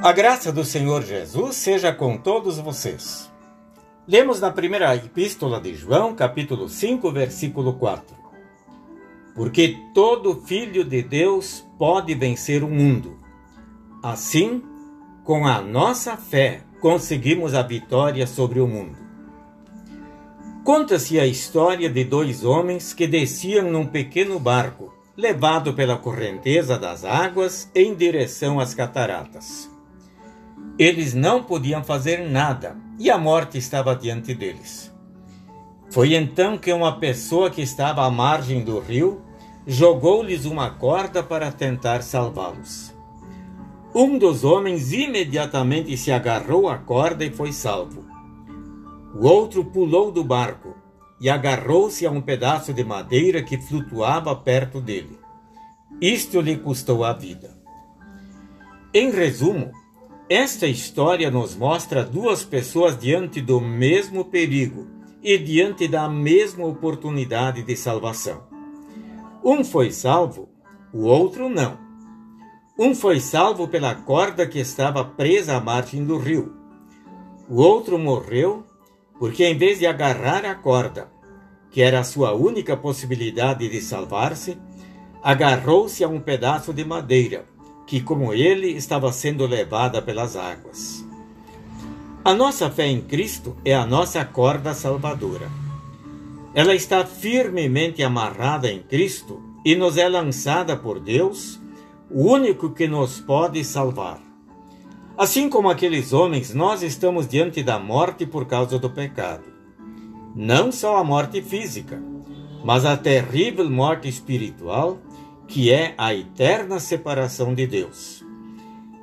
A graça do Senhor Jesus seja com todos vocês. Lemos na primeira epístola de João, capítulo 5, versículo 4. Porque todo filho de Deus pode vencer o mundo. Assim, com a nossa fé, conseguimos a vitória sobre o mundo. Conta-se a história de dois homens que desciam num pequeno barco, levado pela correnteza das águas em direção às cataratas. Eles não podiam fazer nada e a morte estava diante deles. Foi então que uma pessoa que estava à margem do rio jogou-lhes uma corda para tentar salvá-los. Um dos homens imediatamente se agarrou à corda e foi salvo. O outro pulou do barco e agarrou-se a um pedaço de madeira que flutuava perto dele. Isto lhe custou a vida. Em resumo, esta história nos mostra duas pessoas diante do mesmo perigo e diante da mesma oportunidade de salvação. Um foi salvo, o outro não. Um foi salvo pela corda que estava presa à margem do rio. O outro morreu porque, em vez de agarrar a corda, que era a sua única possibilidade de salvar-se, agarrou-se a um pedaço de madeira que, como ele, estava sendo levada pelas águas. A nossa fé em Cristo é a nossa corda salvadora. Ela está firmemente amarrada em Cristo e nos é lançada por Deus, o único que nos pode salvar. Assim como aqueles homens, nós estamos diante da morte por causa do pecado. Não só a morte física, mas a terrível morte espiritual que é a eterna separação de Deus.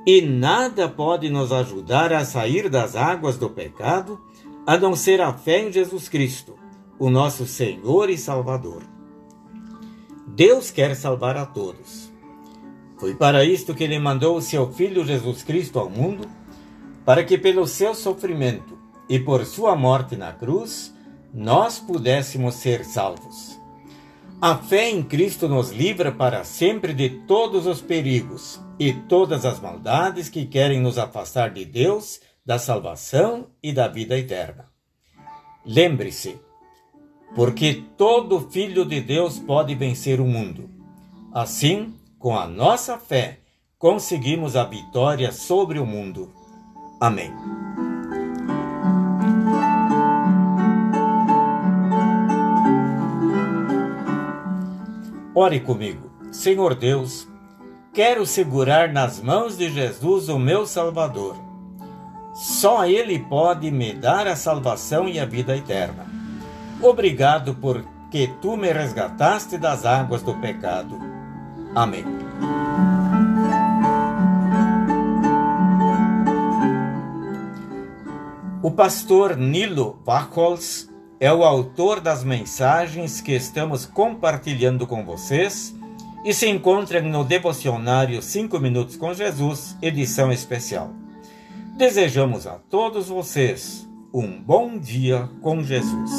E nada pode nos ajudar a sair das águas do pecado a não ser a fé em Jesus Cristo, o nosso Senhor e Salvador. Deus quer salvar a todos. Foi para isto que ele mandou o seu Filho Jesus Cristo ao mundo, para que pelo seu sofrimento e por sua morte na cruz, nós pudéssemos ser salvos. A fé em Cristo nos livra para sempre de todos os perigos e todas as maldades que querem nos afastar de Deus, da salvação e da vida eterna. Lembre-se, porque todo filho de Deus pode vencer o mundo. Assim, com a nossa fé, conseguimos a vitória sobre o mundo. Amém. Ore comigo. Senhor Deus, quero segurar nas mãos de Jesus o meu Salvador. Só Ele pode me dar a salvação e a vida eterna. Obrigado porque tu me resgataste das águas do pecado. Amém. O pastor Nilo Bachholz é o autor das mensagens que estamos compartilhando com vocês e se encontram no devocionário 5 Minutos com Jesus, edição especial. Desejamos a todos vocês um bom dia com Jesus.